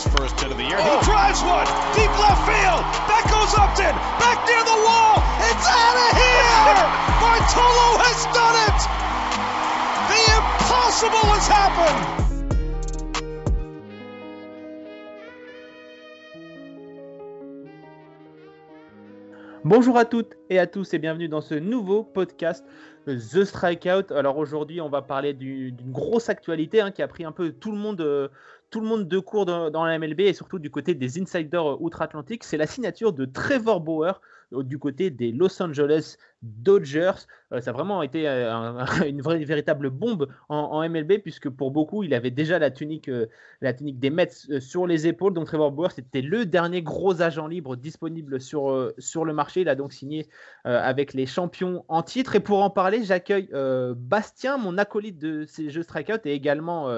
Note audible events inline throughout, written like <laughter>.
his first hit of the year. Oh. He drives one deep left field. That goes Upton back near the wall. It's out of here. Bartolo has done it. The impossible has happened. Bonjour à toutes et à tous et bienvenue dans ce nouveau podcast The Strikeout. Alors aujourd'hui, on va parler d'une grosse actualité hein, qui a pris un peu tout le monde, euh, tout le monde de court dans, dans, la MLB et surtout du côté des insiders outre-Atlantique. C'est la signature de Trevor Bauer du côté des Los Angeles Dodgers. Euh, ça a vraiment été euh, <laughs> une vraie, véritable bombe en, MLB puisque pour beaucoup, il avait déjà la tunique, euh, la tunique des Mets sur les épaules. Donc Trevor Bauer, c'était le dernier gros agent libre disponible sur, sur le marché. Il a donc signé avec les champions en titre. Et pour en parler, j'accueille Bastien, mon acolyte de ces jeux strikeout et également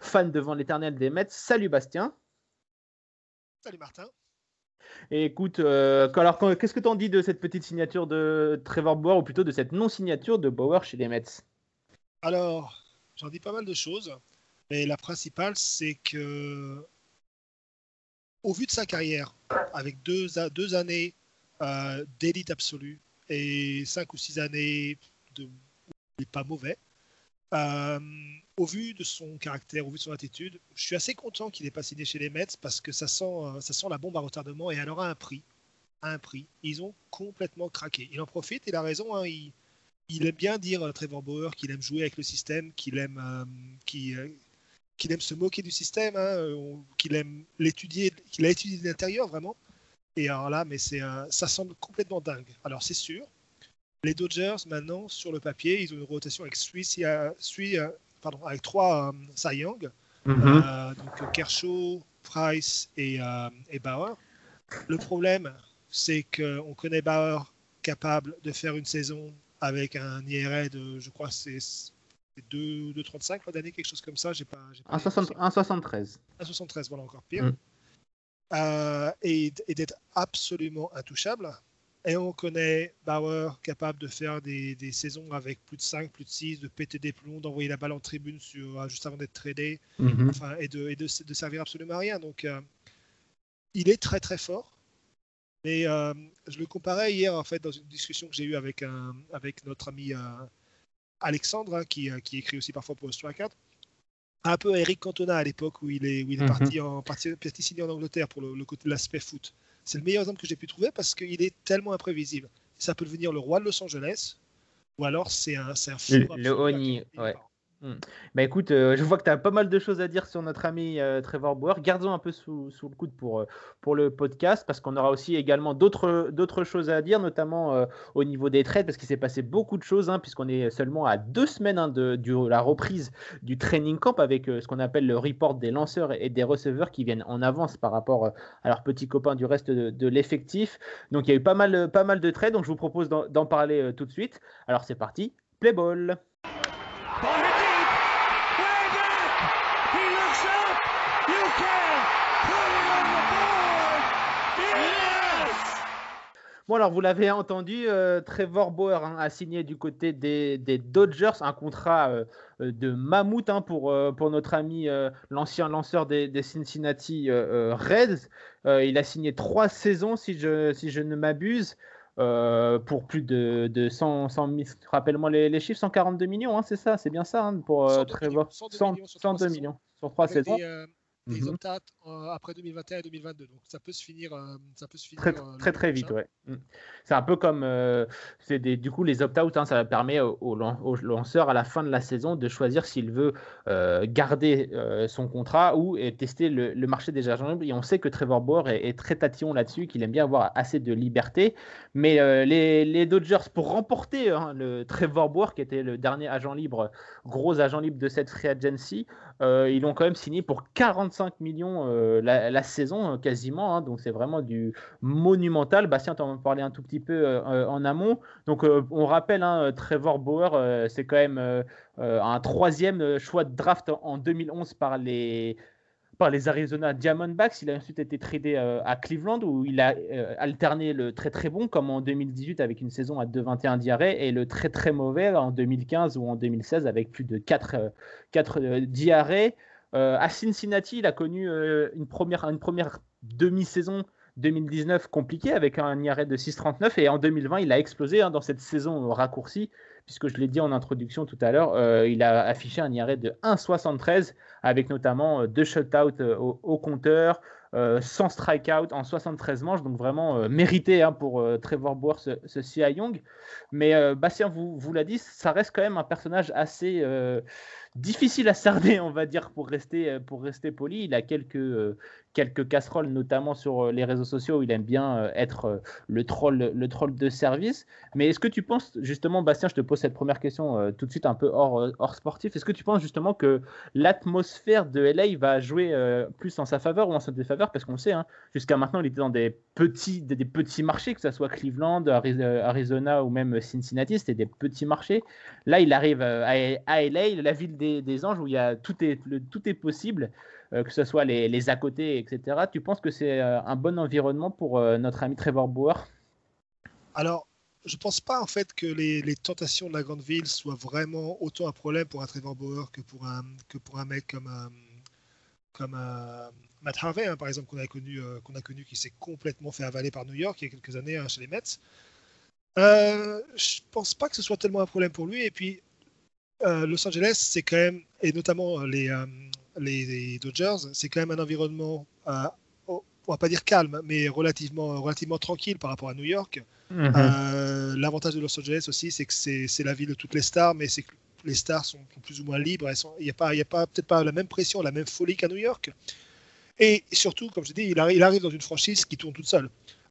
fan devant l'éternel des Mets. Salut Bastien. Salut Martin. Et écoute, euh, alors qu'est-ce que tu en dis de cette petite signature de Trevor Bauer, ou plutôt de cette non-signature de Bauer chez les Mets? Alors, j'en dis pas mal de choses, mais la principale, c'est que, au vu de sa carrière, avec deux, deux années euh, d'élite absolue et cinq ou six années de pas mauvais, euh, au vu de son caractère, au vu de son attitude, je suis assez content qu'il n'ait pas signé chez les Mets parce que ça sent, euh, ça sent la bombe à retardement et elle aura un prix. Un prix. Ils ont complètement craqué. Il en profite, il a raison. Hein, il, aime bien dire, euh, Trevor Bauer, qu'il aime jouer avec le système, qu'il aime, qu'il, aime se moquer du système, hein, qu'il aime l'étudier, qu'il a étudié de l'intérieur vraiment. Et alors là, mais c'est, ça semble complètement dingue. Alors c'est sûr, les Dodgers, maintenant, sur le papier, ils ont une rotation avec, pardon, avec trois euh, Cy Young, mhm. euh, donc Kershaw, Price et, euh, et, Bauer. Le problème, c'est qu'on connaît Bauer capable de faire une saison avec un IRA de, je crois, c'est 2,35 l'an dernier, quelque chose comme ça. 1,73. 1,73, voilà, encore pire. Mm. et, et d'être absolument intouchable. Et on connaît Bauer capable de faire des, saisons avec plus de 5, plus de 6, de péter des plombs, d'envoyer la balle en tribune sur, euh, juste avant d'être tradé, mhm. enfin, et, de, et de, servir absolument à rien. Donc, euh, il est très très fort. Mais euh, je le comparais hier en fait dans une discussion que j'ai eue avec, un, avec notre ami Alexandre, hein, qui, qui, écrit aussi parfois pour Strikeout, un peu Eric Cantona à l'époque où il est, où il est mhm. parti, en, parti, parti signé en Angleterre pour le, le côté l'aspect foot. C'est le meilleur exemple que j'ai pu trouver parce qu'il est tellement imprévisible. Ça peut devenir le roi de Los Angeles, ou alors c'est un, un fou. Le, le Oni, ouais. Hmm. Bah écoute, euh, je vois que tu as pas mal de choses à dire sur notre ami euh, Trevor Bauer. Gardons un peu sous, le coude pour, euh, pour le podcast parce qu'on aura aussi également d'autres choses à dire, notamment au niveau des trades parce qu'il s'est passé beaucoup de choses hein, puisqu'on est seulement à deux semaines hein, de, la reprise du training camp avec ce qu'on appelle le report des lanceurs et des receveurs qui viennent en avance par rapport à leurs petits copains du reste de, de l'effectif. Donc il y a eu pas mal, pas mal de trades, donc je vous propose d'en parler tout de suite. Alors c'est parti, play ball. Bon, alors vous l'avez entendu, euh, Trevor Bauer hein, a signé du côté des, Dodgers un contrat euh, euh, de mammouth hein, pour, pour notre ami, l'ancien lanceur des, Cincinnati Reds. il a signé trois saisons, si je, si je ne m'abuse. pour plus de, de 100, 100 rappelle-moi les, chiffres, 142 millions, hein, c'est ça, c'est bien ça pour Trevor. 102 millions sur trois saisons des mmh euh, après 2021 et 2022. Donc ça peut se finir, euh, ça peut se finir très euh, très, très vite, ouais. Mmh. C'est un peu comme c'est des, du coup les opt-out, hein, ça permet au, au, lanceur à la fin de la saison de choisir s'il veut garder son contrat ou tester le, marché des agents libres. Et on sait que Trevor Bauer est, très tatillon là-dessus, qu'il aime bien avoir assez de liberté. Mais les, les, Dodgers pour remporter hein, le Trevor Bauer, qui était le dernier agent libre, gros agent libre de cette free agency, ils l'ont quand même signé pour 45 millions euh, la, saison euh, quasiment, hein, donc c'est vraiment du monumental. Bastien, tu en parler un tout petit peu euh, en amont. Donc on rappelle, hein, Trevor Bauer, c'est quand même un troisième choix de draft en 2011 par les par les Arizona Diamondbacks. Il a ensuite été tradé à Cleveland où il a alterné le très très bon comme en 2018 avec une saison à 2,21 diarrhées et le très très mauvais en 2015 ou en 2016 avec plus de 4, 4 diarrhées. à Cincinnati, il a connu première, une première demi-saison 2019 compliquée avec un IRA de 6,39 et en 2020, il a explosé hein, dans cette saison raccourcie puisque je l'ai dit en introduction tout à l'heure, euh, il a affiché un IRA de 1,73 avec notamment euh, deux shutouts euh, au, compteur, sans strikeout en 73 manches, donc vraiment mérité hein, pour Trevor Bauer ce, ce Young. Mais Bastien vous, vous l'a dit, ça reste quand même un personnage assez difficile à cerner, <laughs> on va dire, pour rester, pour rester poli. Il a quelques, quelques casseroles, notamment sur euh, les réseaux sociaux. Où il aime bien euh, être euh, le troll, le troll de service. Mais est-ce que tu penses, justement, Bastien, je te pose cette première question tout de suite un peu hors, hors sportif. Est-ce que tu penses justement que l'atmosphère de LA va jouer plus en sa faveur ou en sa défaveur? Parce qu'on sait, hein, jusqu'à maintenant, il était dans des petits, des, petits marchés, que ce soit Cleveland, Arizona ou même Cincinnati, c'était des petits marchés. Là, il arrive à, LA, la ville des, anges, où il y a, tout, est, le, tout est possible. Euh, que ce soit les, les, à côté, etc. Tu penses que c'est euh, un bon environnement pour euh, notre ami Trevor Bauer? Alors, je ne pense pas en fait que les, les, tentations de la grande ville soient vraiment autant un problème pour un Trevor Bauer que pour un, que pour un mec comme, comme Matt Harvey, hein, par exemple, qu'on a, connu, qu'on a connu qui s'est complètement fait avaler par New York il y a quelques années hein, chez les Mets. Euh, je pense pas que ce soit tellement un problème pour lui. Et puis, Los Angeles, c'est quand même, et notamment les, les, Dodgers, c'est quand même un environnement, euh, on va pas dire calme, mais relativement, relativement tranquille par rapport à New York. Mhm. Euh, l'avantage de Los Angeles aussi, c'est que c'est la ville de toutes les stars, mais c'est que les stars sont, plus ou moins libres. Il n'y a pas, pas peut-être pas la même pression, la même folie qu'à New York. Et surtout, comme je dis, il arrive, il arrive dans une franchise qui tourne toute seule.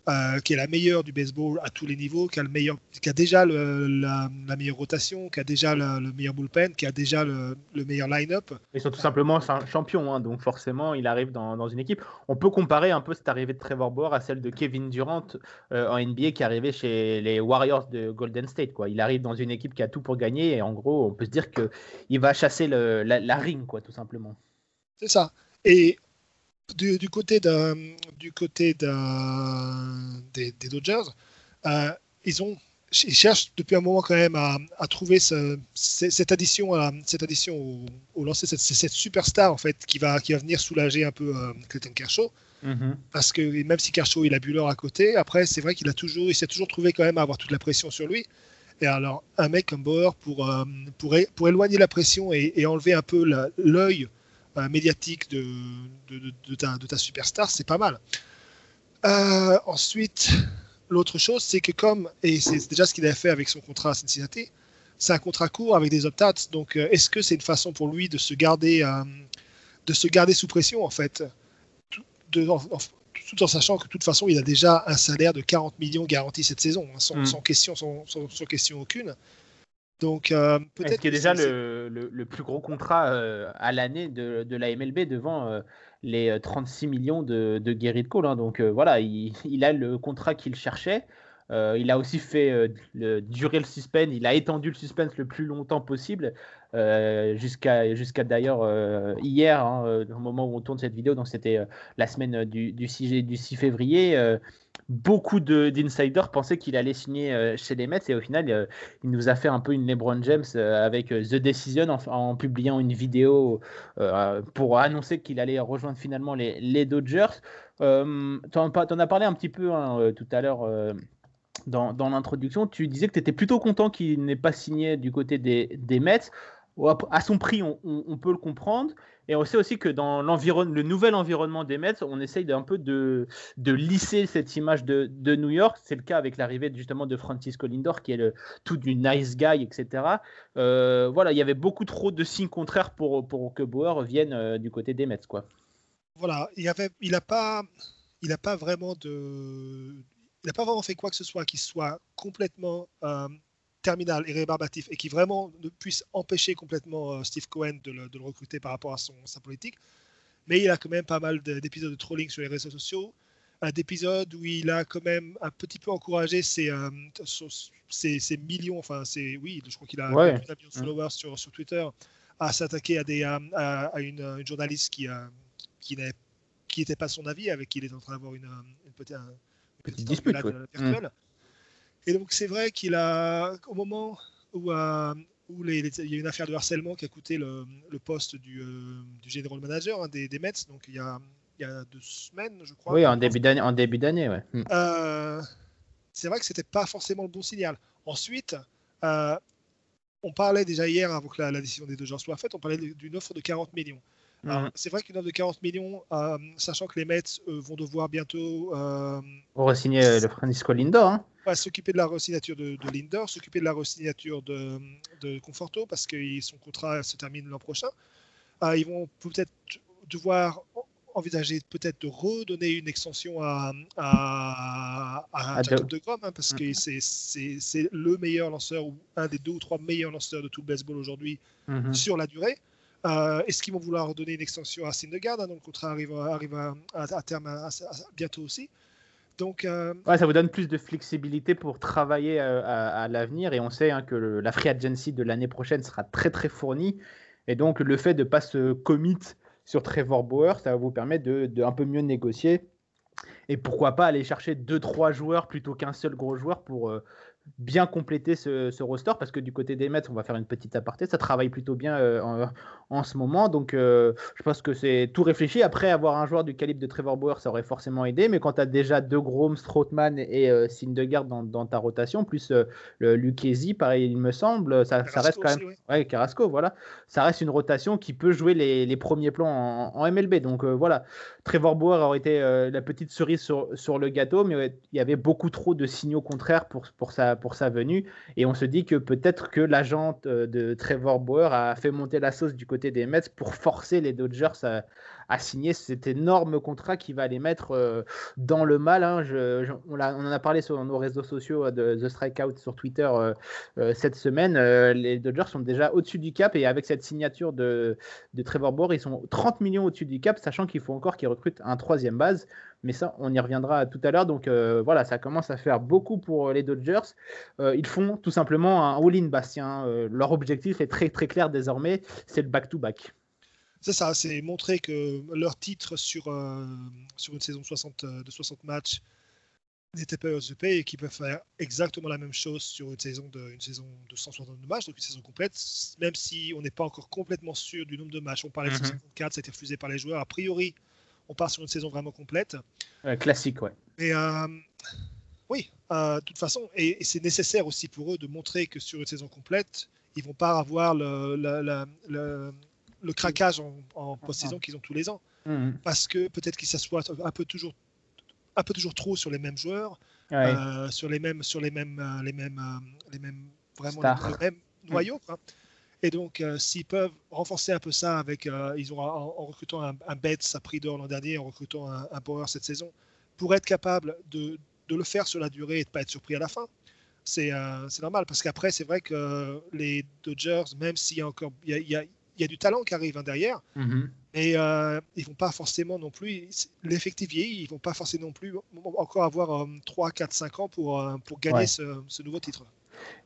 Euh, qui est la meilleure du baseball à tous les niveaux, qui a, le meilleur, qui a déjà la, meilleure rotation, qui a déjà le meilleur bullpen, qui a déjà le, meilleur line-up. Ils sont tout simplement un champion, hein, donc forcément il arrive dans, une équipe. On peut comparer un peu cette arrivée de Trevor Bauer à celle de Kevin Durant euh, en NBA qui est arrivé chez les Warriors de Golden State. Quoi. Il arrive dans une équipe qui a tout pour gagner et en gros on peut se dire qu'il va chasser la, la, ring, quoi, tout simplement. C'est ça. Et du, côté, du côté des, des, Dodgers, euh, ils, ont, ils cherchent depuis un moment quand même à, trouver cette addition, à, cette addition au, au lancer, cette, cette, superstar en fait qui va, qui va venir soulager un peu euh, Clayton Kershaw. Mm-hmm. Parce que même si Kershaw il a Buller à côté, après c'est vrai qu'il a toujours, il s'est toujours trouvé quand même à avoir toute la pression sur lui. Et alors un mec comme Bauer pour, euh, pour, pour, éloigner la pression et, et enlever un peu l'œil euh, médiatique de, de, ta, de, ta, superstar, c'est pas mal. Euh, ensuite, l'autre chose, c'est que comme, et c'est déjà ce qu'il avait fait avec son contrat à Cincinnati, c'est un contrat court avec des opt-outs. Donc, euh, est-ce que c'est une façon pour lui de se garder, de se garder sous pression, en fait, tout en sachant que de toute façon, il a déjà un salaire de 40 millions garanti cette saison, hein, sans, mm. sans, question, sans, sans, question aucune. Donc, euh, peut-être. Qui est déjà le, le, plus gros contrat euh, à l'année de, de, la MLB devant euh, les 36 millions de, de Gary Cole. Hein. Donc voilà, il, il, a le contrat qu'il cherchait. il a aussi fait durer le suspense. Il a étendu le suspense le plus longtemps possible jusqu'à jusqu'à d'ailleurs hier, hein, au moment où on tourne cette vidéo. Donc c'était la semaine du, du, 6, du 6 février beaucoup d'insiders pensaient qu'il allait signer euh, chez les Mets et au final, euh, il nous a fait un peu une LeBron James euh, avec The Decision en, publiant une vidéo pour annoncer qu'il allait rejoindre finalement les, les Dodgers. tu en, as parlé un petit peu hein, tout à l'heure. dans, dans l'introduction, tu disais que tu étais plutôt content qu'il n'ait pas signé du côté des, des Mets. À son prix, on peut le comprendre. Et on sait aussi que dans le nouvel environnement des Mets, on essaye d'un peu de, lisser cette image de, New York. C'est le cas avec l'arrivée justement de Francisco Lindor, qui est le tout du nice guy, etc. Euh, voilà, il y avait beaucoup trop de signes contraires pour, pour que Bauer revienne euh, du côté des Mets. Quoi. Voilà, il n'a il pas, pas vraiment de. Il n'a pas vraiment fait quoi que ce soit qui soit complètement euh, terminal et rébarbatif et qui vraiment ne puisse empêcher complètement euh, Steve Cohen de le, recruter par rapport à son, sa politique. Mais il a quand même pas mal d'épisodes de trolling sur les réseaux sociaux, d'épisodes où il a quand même un petit peu encouragé ses, euh, ses, millions, enfin, c'est oui, je crois qu'il a ouais. plus de followers sur, sur Twitter, à s'attaquer à, des, à, une, journaliste qui, euh, qui n'était pas son avis, avec qui il est en train d'avoir une, une, petite, petite dispute virtuelle. Et donc c'est vrai qu'il a, au moment où, euh, où les, il y a une affaire de harcèlement qui a coûté le, le poste du, du general manager hein, des, des, Mets, donc il y, a, il y a deux semaines, je crois. Oui, en début d'année, en début d'année, ouais. Mm. c'est vrai que c'était pas forcément le bon signal. Ensuite, on parlait déjà hier, avant que la, la décision des deux gens soit faite, on parlait d'une offre de 40 millions. Mhm. C'est vrai qu'une offre de 40 millions, euh, sachant que les Mets euh, vont devoir bientôt. Euh, re-signer euh, le Francisco Lindor. Hein. S'occuper de la re-signature de, de, Lindor, s'occuper de la re-signature de, de, Conforto, parce que son contrat se termine l'an prochain. ils vont peut-être devoir envisager peut-être de redonner une extension à, à, à, Jacob de Grom, hein, parce que mhm. c'est le meilleur lanceur, ou un des deux ou trois meilleurs lanceurs de tout le baseball aujourd'hui mhm. sur la durée. Euh, est-ce qu'ils vont vouloir donner une extension à Syndergaard hein, Donc le contrat arrive, arrive à, terme bientôt aussi. Euh, ouais, ça vous donne plus de flexibilité pour travailler euh, à, l'avenir. Et on sait hein, que la free agency de l'année prochaine sera très très fournie. Et donc le fait de ne pas se commit sur Trevor Bauer, ça va vous permettre de, de un peu mieux négocier. Et pourquoi pas aller chercher deux trois joueurs plutôt qu'un seul gros joueur pour bien compléter ce, roster parce que du côté des Mets, on va faire une petite aparté, ça travaille plutôt bien euh, en, ce moment. Donc euh, je pense que c'est tout réfléchi. Après, avoir un joueur du calibre de Trevor Bauer, ça aurait forcément aidé. Mais quand tu as déjà deux gros Strootman et euh, Syndergaard dans, dans, ta rotation, plus le Lucchesi, pareil, il me semble, ça, reste quand même. ouais. Carrasco, voilà. Ça reste une rotation qui peut jouer les, premiers plans en, en MLB. Donc voilà. Trevor Bauer aurait été euh, la petite cerise sur, sur, le gâteau, mais il y avait beaucoup trop de signaux contraires pour, pour, sa, pour sa venue. Et on se dit que peut-être que l'agent euh, de Trevor Bauer a fait monter la sauce du côté des Mets pour forcer les Dodgers à, à signer cet énorme contrat qui va les mettre euh, dans le mal. Hein. on, en a parlé sur nos réseaux sociaux euh, de The Strikeout sur Twitter euh, cette semaine. les Dodgers sont déjà au-dessus du cap et avec cette signature de, de Trevor Bauer, ils sont 30 millions au-dessus du cap, sachant qu'il faut encore qu'ils recrutent un troisième base. Mais ça, on y reviendra tout à l'heure. Donc voilà, ça commence à faire beaucoup pour les Dodgers. ils font tout simplement un all-in, Bastien. leur objectif est très très clair désormais, c'est le back-to-back. C'est ça, c'est montrer que leur titre sur, euh, sur une saison 60, euh, de 60 matchs n'était pas usurpé et qu'ils peuvent faire exactement la même chose sur une saison de, une saison de 162 matchs, donc une saison complète, même si on n'est pas encore complètement sûr du nombre de matchs. On parlait de 154, mhm. ça a été refusé par les joueurs. A priori, on part sur une saison vraiment complète. classique, ouais. Mais euh, oui, de toute façon, et, c'est nécessaire aussi pour eux de montrer que sur une saison complète, ils vont pas avoir le, le le craquage en, post-saison qu'ils ont tous les ans. Mmh. Parce que peut-être qu'ils s'assoient un peu toujours un peu toujours trop sur les mêmes joueurs, euh, sur les mêmes, sur les mêmes, euh, les mêmes, euh, les mêmes, vraiment les. Et donc, s'ils peuvent renforcer un peu ça avec, ils ont en, recrutant un, un Betts à prix d'or l'an dernier, en recrutant un, un Power cette saison, pour être capable de, de, le faire sur la durée et de pas être surpris à la fin. C'est normal parce qu'après, c'est vrai que les Dodgers, même s'il y a encore, il y a, il y a du talent qui arrive hein, derrière. Mhm. Et euh, ils vont pas forcément non plus, l'effectif vieillit, ils vont pas forcément non plus encore avoir 3, 4, 5 ans pour, euh, pour gagner ce, nouveau titre.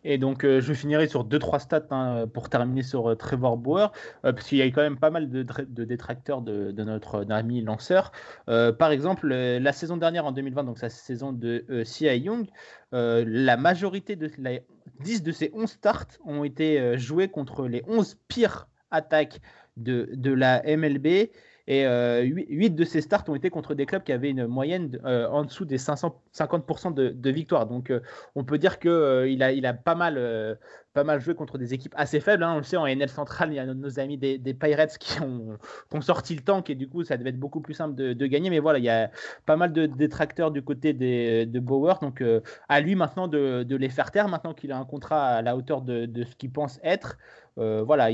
Et donc, euh, je finirai sur 2-3 stats hein, pour terminer sur Trevor Bauer, parce qu'il y a quand même pas mal de, de détracteurs de, notre ami lanceur. par exemple, la saison dernière, en 2020, donc sa saison de CI Young, la majorité de la, 10 de ces 11 starts ont été joués contre les 11 pires attaque de, de la MLB. Et euh, 8, de ces starts ont été contre des clubs qui avaient une moyenne euh, en dessous des 550% de, de victoires. Donc euh, on peut dire qu'il euh, il a, il a pas, mal, pas mal joué contre des équipes assez faibles. Hein. On le sait, en NL Central, il y a nos amis des, Pirates qui ont, sorti le tank et du coup, ça devait être beaucoup plus simple de, de, gagner. Mais voilà, il y a pas mal de détracteurs du côté des, de Bauer. Donc à lui maintenant de, de, les faire taire, maintenant qu'il a un contrat à la hauteur de, de ce qu'il pense être. Euh, voilà,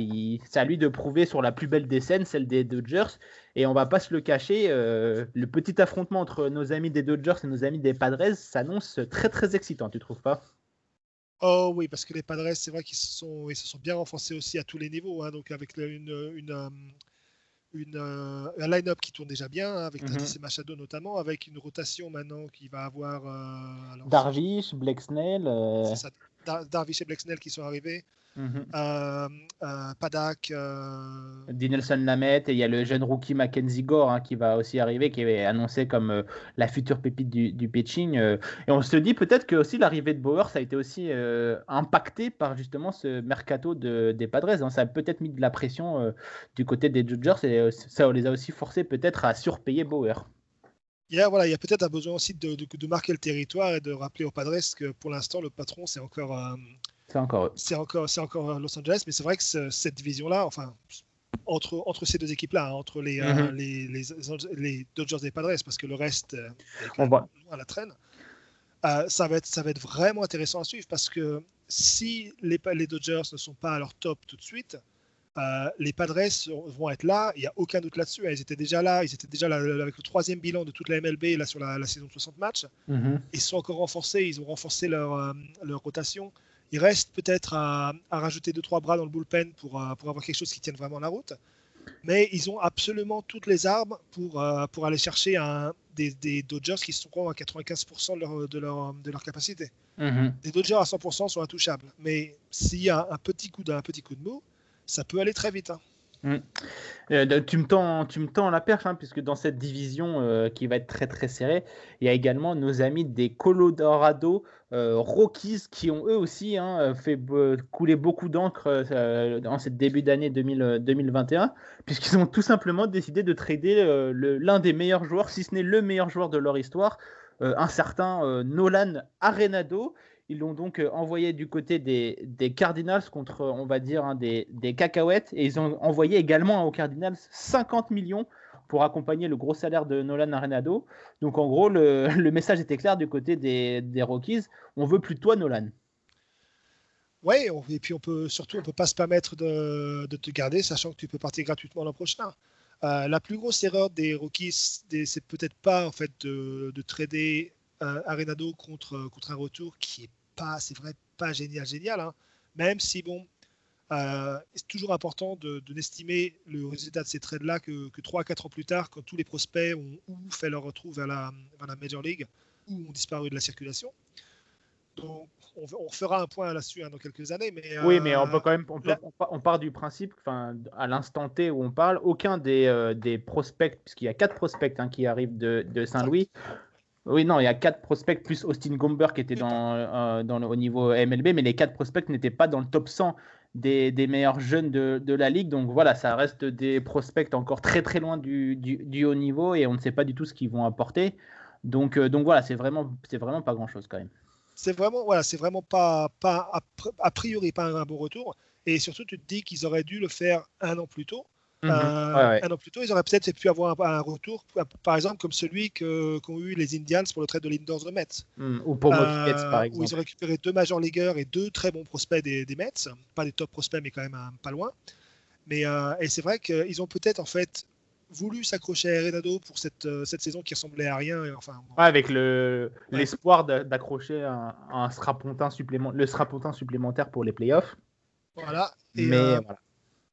c'est à lui de prouver sur la plus belle des scènes, celle des Dodgers. Et on va pas se le cacher, euh, le petit affrontement entre nos amis des Dodgers et nos amis des Padres s'annonce très très excitant, tu trouves pas? Oh oui, parce que les Padres, c'est vrai qu'ils se sont, ils se sont bien renforcés aussi à tous les niveaux, hein, donc avec une, une, euh, une, un line-up qui tourne déjà bien, hein, avec mm -hmm. Machado notamment, avec une rotation maintenant qui va avoir. Darvish, Black Snell. Ça, Darvish et Black Snell qui sont arrivés. Mhm. Euh, euh, Padak. Dinelson Lamette et il y a le jeune rookie Mackenzie Gore hein, qui va aussi arriver, qui est annoncé comme la future pépite du, pitching. et on se dit peut-être que aussi l'arrivée de Bauer, ça a été aussi impacté par justement ce mercato de, des Padres. Hein. Ça a peut-être mis de la pression du côté des Dodgers et ça les a aussi forcés peut-être à surpayer Bauer il y a, voilà, il y a peut-être un besoin aussi de, de, marquer le territoire et de rappeler aux Padres que pour l'instant, le patron, c'est encore, euh, c'est encore, c'est encore, c'est encore euh, Los Angeles. Mais c'est vrai que cette division-là, enfin, entre, entre ces deux équipes-là, hein, entre les, euh, les, les, les, Dodgers et les Padres, parce que le reste est à la traîne, ça, va être, ça va être vraiment intéressant à suivre parce que si les, les Dodgers ne sont pas à leur top tout de suite, euh, les Padres vont être là, il n'y a aucun doute là-dessus. Ils étaient déjà là, ils étaient déjà là avec le troisième bilan de toute la MLB là, sur la, saison de 60 matchs. Mhm. Ils sont encore renforcés, ils ont renforcé leur, euh, leur rotation. Il reste peut-être à, rajouter 2-3 bras dans le bullpen pour, euh, pour avoir quelque chose qui tienne vraiment la route. Mais ils ont absolument toutes les armes pour, pour aller chercher un, des, des, Dodgers qui sont à 95% de leur, de, leur, de leur capacité. Mhm. Les Dodgers à 100% sont intouchables. Mais s'il y a un petit coup d'un petit coup de mou, ça peut aller très vite. Hein. Mm. Euh, tu, me tends, la perche, hein, puisque dans cette division euh, qui va être très très serrée, il y a également nos amis des Colorado euh, Rockies qui ont eux aussi hein, fait couler beaucoup d'encre en ce début d'année 2021, puisqu'ils ont tout simplement décidé de trader l'un des meilleurs joueurs, si ce n'est le meilleur joueur de leur histoire, un certain Nolan Arenado. Ils l'ont donc euh, envoyé du côté des, des, Cardinals contre, on va dire, hein, des, des, cacahuètes. Et ils ont envoyé également aux Cardinals 50 millions pour accompagner le gros salaire de Nolan Arenado. Donc en gros, le, <laughs> le message était clair du côté des, des, Rockies. On veut plus de toi, Nolan. Ouais, et puis on peut surtout, on peut pas se permettre de, de te garder, sachant que tu peux partir gratuitement l'an prochain. Euh, la plus grosse erreur des Rockies, c'est peut-être pas en fait de, de trader euh, Arenado contre, contre un retour qui est pas, c'est vrai, pas génial, génial. Hein. Même si, bon, euh, c'est toujours important de, n'estimer le résultat de ces trades-là que, que 3 à 4 ans plus tard, quand tous les prospects ont ou fait leur retour vers la, vers la Major League ou ont disparu de la circulation. Donc, on, on fera un point là-dessus hein, dans quelques années. Mais, oui, mais on peut quand même. On, part du principe, à l'instant T où on parle, aucun des, euh, des prospects, puisqu'il y a quatre prospects hein, qui arrivent de, de Saint-Louis, oui, non, il y a quatre prospects plus Austin Gomber qui était dans, euh, dans le, au niveau MLB, mais les quatre prospects n'étaient pas dans le top 100 des, des meilleurs jeunes de, de, la ligue. Donc voilà, ça reste des prospects encore très très loin du, du, haut niveau et on ne sait pas du tout ce qu'ils vont apporter. Donc, euh, donc voilà, c'est vraiment, c'est vraiment pas grand chose quand même. C'est vraiment, voilà, c'est vraiment pas, pas a, priori pas un bon retour. Et surtout, tu te dis qu'ils auraient dû le faire un an plus tôt. Mhm. Euh, un an plus tôt, ils auraient peut-être pu avoir un, retour, par exemple, comme celui qu'ont eu les Indians pour le trade de Lindors de Mets. Mhm. Ou pour euh, par exemple. Où ils ont récupéré deux major leagueurs et deux très bons prospects des, des Mets. Pas des top prospects, mais quand même pas loin. Mais, euh, et c'est vrai qu'ils ont peut-être en fait voulu s'accrocher à Renado pour cette, cette saison qui ressemblait à rien. enfin, avec l'espoir d'accrocher un, un strapontin le strapontin supplémentaire pour les playoffs. Voilà. mais voilà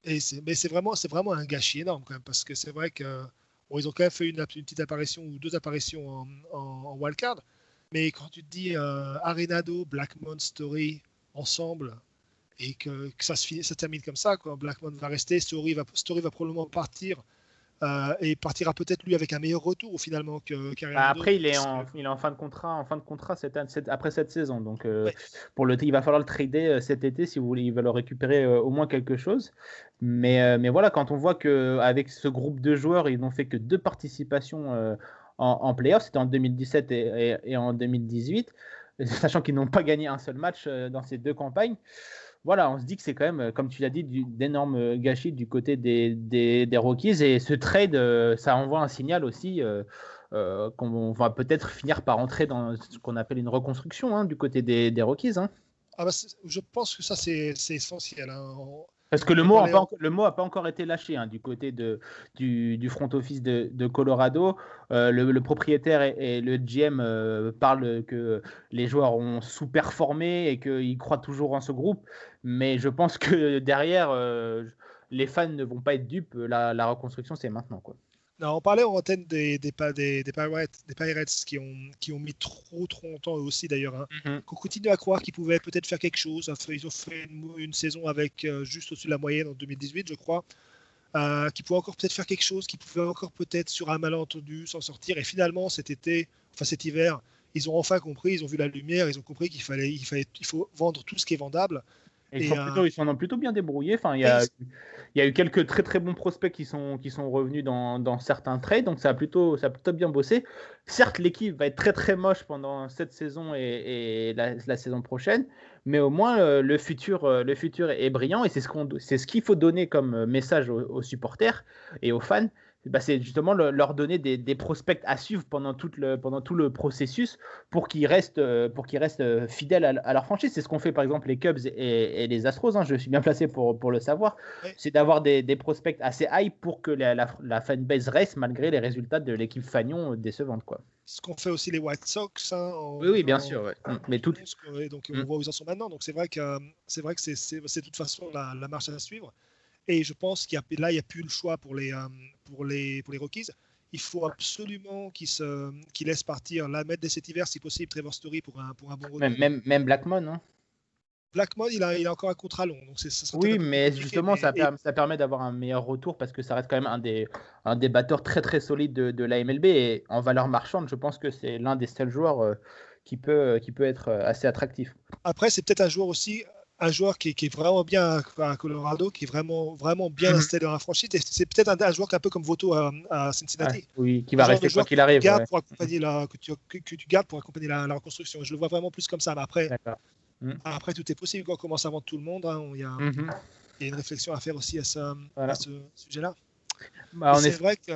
mais c'est vraiment, vraiment un gâchis énorme quand même, parce que c'est vrai que ils ont quand même fait une, petite apparition ou deux apparitions en, wildcard. Mais quand tu te dis euh, Arenado, Blackmon, Story ensemble, et que, ça se finit, ça termine comme ça, quoi. Blackmon va rester, Story va, Story va probablement partir. Euh, et partira peut-être lui avec un meilleur retour finalement que bah, après il est en il est en fin de contrat en fin de contrat cette, après cette saison. Donc euh, pour le il va falloir le trader euh, cet été si vous voulez il va leur récupérer au moins quelque chose. Mais mais voilà quand on voit que avec ce groupe de joueurs ils n'ont fait que deux participations en, en playoffs c'était en 2017 et, et en 2018 <laughs> sachant qu'ils n'ont pas gagné un seul match dans ces deux campagnes voilà, on se dit que c'est quand même, comme tu l'as dit, d'énormes gâchis du côté des, des, Rockies. Et ce trade, euh, ça envoie un signal aussi euh, euh, qu'on va peut-être finir par entrer dans ce qu'on appelle une reconstruction hein, du côté des, des Rockies. Hein. Ah bah, je pense que ça, c'est essentiel. Hein. Parce que le mot n'a pas, pas, encore été lâché hein, du côté de, du, front office de, Colorado. Euh, le, propriétaire et, le GM euh, parlent que les joueurs ont sous-performé et qu'ils croient toujours en ce groupe. Mais je pense que derrière, euh, les fans ne vont pas être dupes. La, reconstruction, c'est maintenant. Quoi. On parlait en antenne des, des, des, des, Pirates, des Pirates qui ont, qui ont mis trop, trop longtemps eux aussi d'ailleurs. Hein, mm-hmm. Qu'on continue à croire qu'ils pouvaient peut-être faire quelque chose. Ils ont fait une, saison avec euh, juste au-dessus de la moyenne en 2018, je crois. Euh, qui pouvaient encore peut-être faire quelque chose, qui pouvaient encore peut-être sur un malentendu s'en sortir. Et finalement, cet été, enfin cet hiver, ils ont enfin compris, ils ont vu la lumière, ils ont compris qu'il fallait, il fallait, il faut vendre tout ce qui est vendable. Et, ils, s'en ont plutôt bien débrouillé. Enfin, il y a, il y a eu quelques très très bons prospects qui sont, qui sont revenus dans, dans certains trades, donc ça a plutôt, ça a plutôt bien bossé. Certes, l'équipe va être très très moche pendant cette saison et, et la, saison prochaine, mais au moins euh, le, futur, euh, le futur est brillant et c'est ce qu'on, c'est ce qu'il faut donner comme euh, message aux supporters et aux fans bah, c'est justement leur donner des, prospects à suivre pendant tout le, pendant tout le processus pour qu'ils restent, euh, pour qu'ils restent euh, fidèles à, leur franchise. C'est ce qu'ont fait par exemple les Cubs et, les Astros. Hein, je suis bien placé pour, pour le savoir. C'est d'avoir des, prospects assez high pour que la, la, fanbase reste malgré les résultats de l'équipe Fagnon décevantes. Quoi. Ce qu'ont fait aussi les White Sox. Hein, oui, oui, bien sûr. Mm, mais tout... donc on mm. voit où ils en sont maintenant. Donc c'est vrai que c'est vrai que c'est de toute façon la, la marche à suivre. Et je pense qu'il y a, là, il n'y a plus le choix pour les, euh, pour les, pour les Rockies. Il faut absolument qu'ils qu laissent partir la mettre de cet hiver, si possible, Trevor Story pour un, pour un bon retour. Même, même, même Blackmon, hein Blackmon, il a, il a encore un contrat long. Donc oui, mais justement, ça, ça, permet d'avoir un meilleur retour parce que ça reste quand même un des, un des batteurs très très solides de, de la MLB. Et en valeur marchande, je pense que c'est l'un des seuls joueurs euh, qui, peut, qui peut être euh, assez attractif. Après, c'est peut-être un joueur aussi un joueur qui, est vraiment bien à Colorado, qui est vraiment, vraiment bien mhm. installé dans la franchise. C'est peut-être un, joueur qui est un peu comme Voto à, Cincinnati. oui, qui va rester quoi qu'il arrive. Pour accompagner la, que, tu, que, tu gardes pour accompagner la, reconstruction. Je le vois vraiment plus comme ça. Mais après, mhm. après tout est possible quand on commence à vendre tout le monde. Hein. il, y a, mhm. il, y a, une réflexion à faire aussi à, ce, ce sujet-là. Bah, c'est vrai que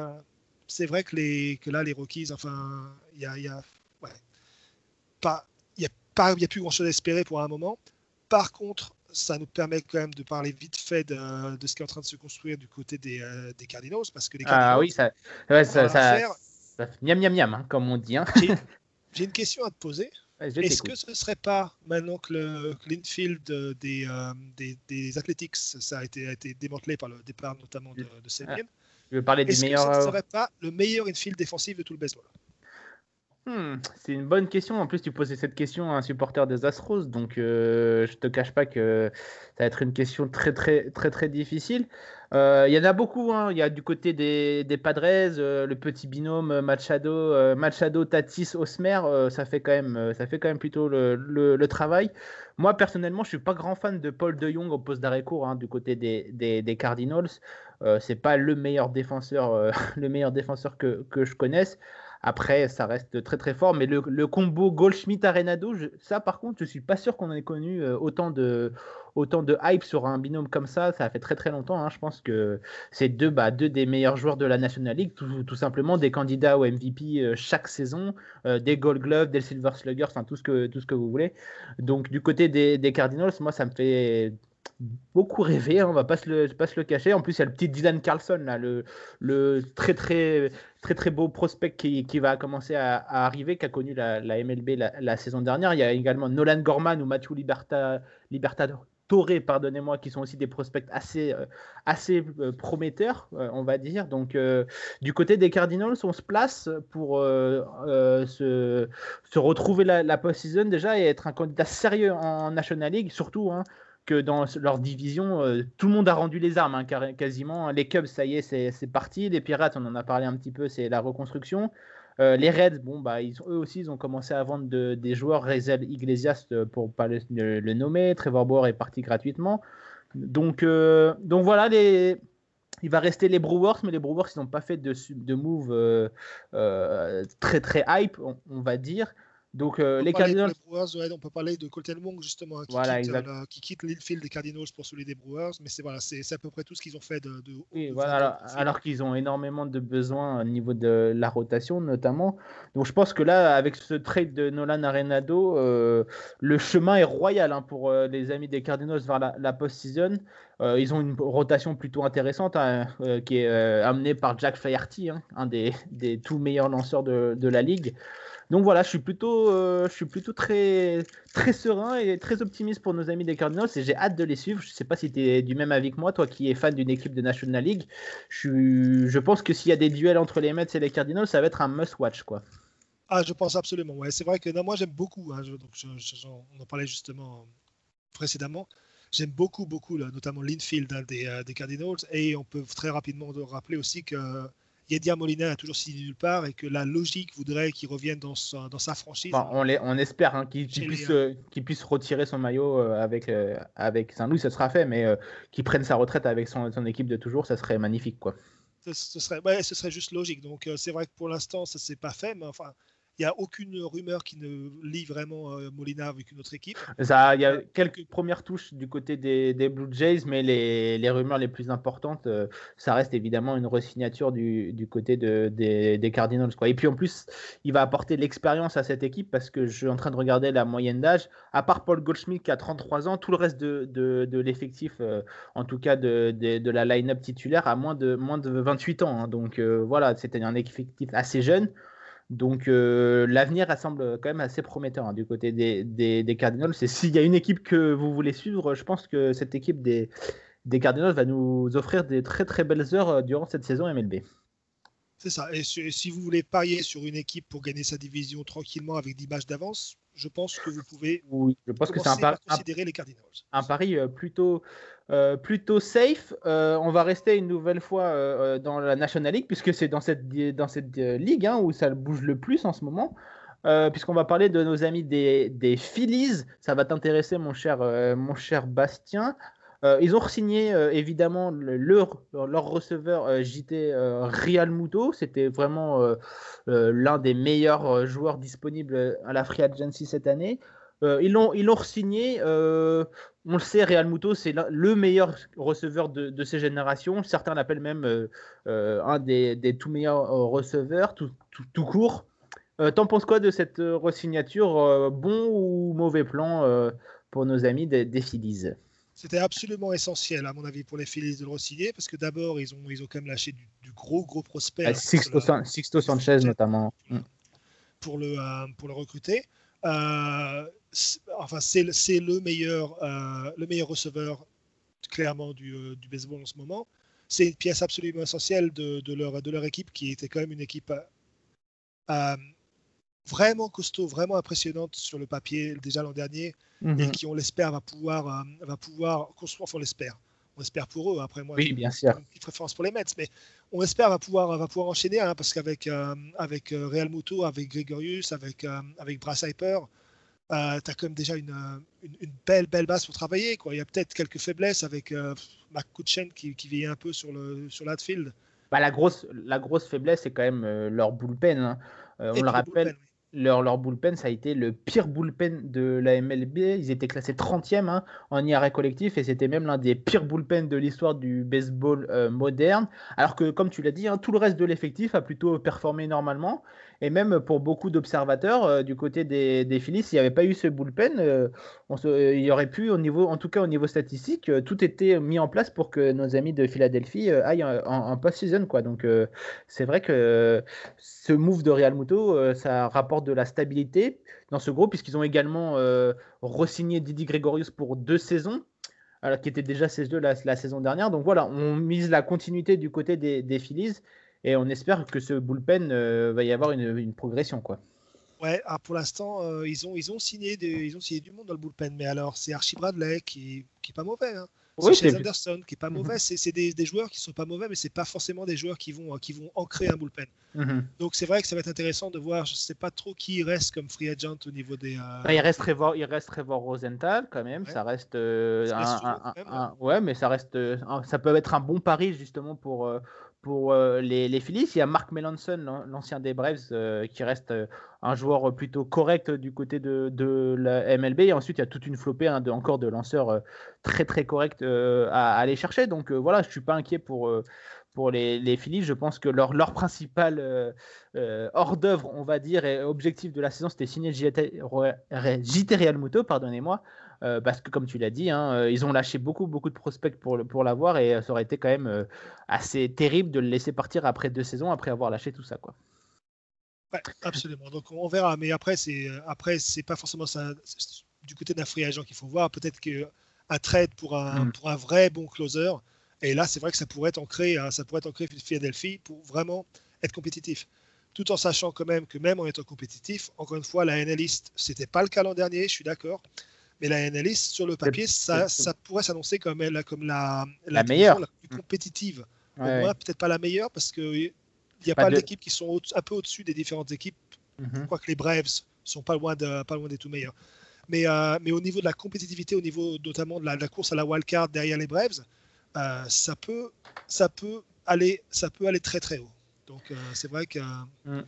c'est vrai que, les, que là, les Rockies, enfin, il y a, y a ouais, pas, il y a plus grand-chose à espérer pour un moment. Par contre, ça nous permet quand même de parler vite fait de, ce qui est en train de se construire du côté des, euh, des Cardinals, parce que les Cardinals. Ah oui, ça, ouais, ça, ça, ça, miam miam miam, hein, comme on dit. Hein. J'ai une question à te poser. <laughs> Est-ce que ce ne serait pas, maintenant que l'infield des, euh, des, des, Athletics ça a été, a été, démantelé par le départ notamment de, de ah, je veux parler des meilleurs. Ce ne serait pas le meilleur infield défensif de tout le baseball? Hmm, c'est une bonne question. En plus, tu posais cette question à un supporter des Astros, donc euh, je te cache pas que ça va être une question très très très très difficile. Euh, il y en a beaucoup. Hein. Il y a du côté des, Padres, euh, le petit binôme Machado, Machado, Tatis, Osmer. ça fait quand même ça fait quand même plutôt le, travail. Moi personnellement, je suis pas grand fan de Paul De Jong au poste d'arrêt court hein, du côté des, Cardinals. c'est pas le meilleur défenseur <laughs> le meilleur défenseur que je connaisse. Après, ça reste très très fort, mais le, combo Goldschmidt-Arenado, ça par contre, je suis pas sûr qu'on ait connu euh, autant de, autant de hype sur un binôme comme ça. Ça fait très très longtemps. Hein. Je pense que c'est deux, bah, deux des meilleurs joueurs de la National League, tout, simplement des candidats au MVP euh, chaque saison, euh, des Gold Gloves, des Silver Sluggers, enfin tout ce que tout ce que vous voulez. Donc du côté des Cardinals, moi ça me fait beaucoup rêvé, hein, on va pas se, le, pas se le cacher. En plus, il y a le petit Dylan Carlson, là, le, le très, très, très, très beau prospect qui, qui va commencer à, arriver, qui a connu la, MLB la, saison dernière. Il y a également Nolan Gorman ou Matthew Liberta, Libertador. Torre, pardonnez-moi, qui sont aussi des prospects assez, euh, assez euh, prometteurs, euh, on va dire. Donc, du côté des Cardinals, on se place pour se, se, retrouver la, la post-season déjà et être un candidat sérieux en National League, surtout. Hein, que dans leur division, euh, tout le monde a rendu les armes, hein, quasiment. Les Cubs, ça y est, c'est parti. Les Pirates, on en a parlé un petit peu, c'est la reconstruction. Euh, les Reds, bon, bah, ils, eux aussi, ils ont commencé à vendre des joueurs. Rezel Iglesias, euh, pour pas le, nommer. Trevor Bauer est parti gratuitement. Donc, donc voilà, les, il va rester les Brewers, mais les Brewers, ils n'ont pas fait de, de move très très hype, on va dire. Donc euh, les Cardinals. on peut parler de Colton Wong justement, qui, quitte, euh, qui quitte l'infield des Cardinals pour celui des Brewers, mais c'est voilà, c'est à peu près tout ce qu'ils ont fait de. oui, voilà, alors, qu'ils ont énormément de besoins au niveau de la rotation notamment. Donc je pense que là, avec ce trade de Nolan Arenado, euh, le chemin est royal hein, pour les amis des Cardinals vers la, post-season. ils ont une rotation plutôt intéressante hein, qui est amenée par Jack Flaherty, hein, un des, des tout meilleurs lanceurs de, de la ligue. Donc voilà, je suis plutôt, je suis plutôt très, très serein et très optimiste pour nos amis des Cardinals et j'ai hâte de les suivre. Je ne sais pas si tu es du même avis que moi, toi qui es fan d'une équipe de National League. Je, pense que s'il y a des duels entre les Mets et les Cardinals, ça va être un must-watch. quoi. Ah, je pense absolument. C'est vrai que non, moi j'aime beaucoup. Hein, on en parlait justement précédemment. J'aime beaucoup, beaucoup, notamment l'infield hein, euh, des, Cardinals. Et on peut très rapidement rappeler aussi que Yedia Molina a toujours signé nulle part et que la logique voudrait qu'il revienne dans sa, dans sa franchise. on, on, espère hein, qu'il puisse, euh, puisse, retirer son maillot euh, avec, avec Saint-Louis, ça sera fait, mais qu'il prenne sa retraite avec son, son, équipe de toujours, ça serait magnifique. quoi. Ce, serait, ouais, ce serait juste logique. Donc c'est vrai que pour l'instant, ça ne s'est pas fait, mais enfin il n'y a aucune rumeur qui ne lie vraiment euh, Molina avec une autre équipe. Ça, il y a quelques premières touches du côté des, Blue Jays, mais les, les, rumeurs les plus importantes, euh, ça reste évidemment une resignature du, du côté de, des, des, Cardinals. Quoi. Et puis en plus, il va apporter de l'expérience à cette équipe parce que je suis en train de regarder la moyenne d'âge. À part Paul Goldschmidt qui a 33 ans, tout le reste de, de, l'effectif, euh, en tout cas de, de la line-up titulaire, a moins de, moins de 28 ans. Hein. Donc voilà, c'était un effectif assez jeune. Donc euh, l'avenir semble quand même assez prometteur hein, du côté des, Cardinals. Et s'il y a une équipe que vous voulez suivre, je pense que cette équipe des, Cardinals va nous offrir des très très belles heures euh, durant cette saison MLB. C'est ça. Et si vous voulez parier sur une équipe pour gagner sa division tranquillement avec 10 matchs d'avance, je pense que vous pouvez oui, je pense que c'est un, considérer les Cardinals. un pari euh, plutôt, euh, plutôt safe. Euh, on va rester une nouvelle fois dans la National League, puisque c'est dans cette, dans cette ligue hein, où ça bouge le plus en ce moment. puisqu'on va parler de nos amis des, des Phillies. Ça va t'intéresser, mon cher, mon cher Bastien. Ils ont signé évidemment leur, leur receveur JT Real Muto. C'était vraiment l'un des meilleurs joueurs disponibles à la Free Agency cette année. ils l'ont ils signé on le sait, Real Muto, c'est le meilleur receveur de, de ces générations. Certains l'appellent même euh, euh, un des, tout meilleurs euh, receveurs, tout, court. T'en penses quoi de cette resignature Bon ou mauvais plan pour nos amis des, des Phillies? C'était absolument essentiel, à mon avis, pour les Phillies de le re-signer, parce que d'abord, ils ont, ils ont quand même lâché du, gros, gros prospect. Hein, Sixto, Sanchez, notamment. Pour le, pour le recruter. Euh, enfin, c'est le meilleur, euh, le meilleur receveur clairement du, euh, du, baseball en ce moment. C'est une pièce absolument essentielle de, de, leur, de leur équipe qui était quand même une équipe vraiment costaud, vraiment impressionnante sur le papier déjà l'an dernier et mhm. qui, on l'espère, va pouvoir, va pouvoir construire, on l'espère. On espère pour eux. Après, moi, oui, bien sûr. une petite préférence pour les Mets, mais on espère va pouvoir, va pouvoir enchaîner hein, parce qu'avec avec Real Muto, avec Gregorius, avec, avec Brass Hyper, euh, tu as quand même déjà une, une, belle, belle base pour travailler. Quoi. Il y a peut-être quelques faiblesses avec euh, McCutcheon qui, qui vieillit un peu sur le sur. Bah, la, grosse, la grosse faiblesse, c'est quand même euh, leur bullpen. Hein. Euh, on le rappelle, leur, leur bullpen, ça a été le pire bullpen de la MLB. Ils étaient classés 30e hein, en IRA collectif et c'était même l'un des pires bullpens de l'histoire du baseball moderne. Alors que, comme tu l'as dit, hein, tout le reste de l'effectif a plutôt performé normalement. Et même pour beaucoup d'observateurs, euh, du côté des, des Phillies, s'il n'y avait pas eu ce bullpen, euh, il y aurait pu, au niveau, en tout cas au niveau statistique, euh, tout était mis en place pour que nos amis de Philadelphie aillent en, en post-season. Quoi. Donc c'est vrai que ce move de Real Muto, ça rapporte de la stabilité dans ce groupe, puisqu'ils ont également re-signé Didi Gregorius pour deux saisons. Alors, qui était déjà 16 la, la, saison dernière. Donc voilà, on mise la continuité du côté des, Phillies. Et on espère que ce bullpen euh, va y avoir une, progression. quoi. Ouais, pour l'instant, euh, ils, ont, ils, ont signé ils ont signé du monde dans le bullpen, mais alors c'est Archie Bradley qui, qui est pas mauvais. Hein. Oui, c'est Anderson qui est pas mauvais. Mhm. C'est des, des, joueurs qui sont pas mauvais, mais c'est pas forcément des joueurs qui vont, qui vont ancrer un bullpen. Mhm. Donc c'est vrai que ça va être intéressant de voir. Je sais pas trop qui reste comme free agent au niveau des. Euh, bah, il reste Trevor, il reste Trevor Rosenthal quand même. Ça reste. un, ouais, mais ça reste. ça peut être un bon pari justement pour pour euh, les, les, Phillies, il y a Mark Melanson, l'ancien des Braves, euh, qui reste euh, un joueur plutôt correct du côté de, de, la MLB. Et ensuite, il y a toute une flopée hein, de, encore de lanceurs très très corrects à, aller chercher. Donc voilà, je ne suis pas inquiet pour, pour les, les Phillies. Je pense que leur, leur principal hors d'œuvre, on va dire, et objectif de la saison, c'était signer JT, JT Real Muto, pardonnez-moi. Euh, parce que comme tu l'as dit, hein, euh, ils ont lâché beaucoup, beaucoup de prospects pour, pour l'avoir et ça aurait été quand même euh, assez terrible de le laisser partir après deux saisons, après avoir lâché tout ça. Quoi. Ouais, absolument. Donc on verra. Mais après, c'est après c'est pas forcément ça du côté d'un free agent qu'il faut voir. Peut-être qu'un trade pour un, mm. pour un vrai bon closer. Et là, c'est vrai que ça pourrait être ancré, ça pourrait être ancré Philadelphie pour vraiment être compétitif. Tout en sachant quand même que même en étant compétitif, encore une fois, la NL East, c'était pas le cas l'an dernier, je suis d'accord. Mais la NL East, sur le papier, ça, ça pourrait s'annoncer comme, elle, comme la, la, meilleure, la plus compétitive. peut-être pas la meilleure parce qu'il n'y a pas, d'équipes qui sont un peu au-dessus des différentes équipes. Mhm. Je crois que les Braves sont pas loin, de, pas loin des tout meilleurs. Mais, euh, mais au niveau de la compétitivité, au niveau notamment de la, course à la wildcard derrière les Braves, euh, ça, peut, ça, peut aller, ça peut aller très très haut. Donc euh, c'est vrai que mm.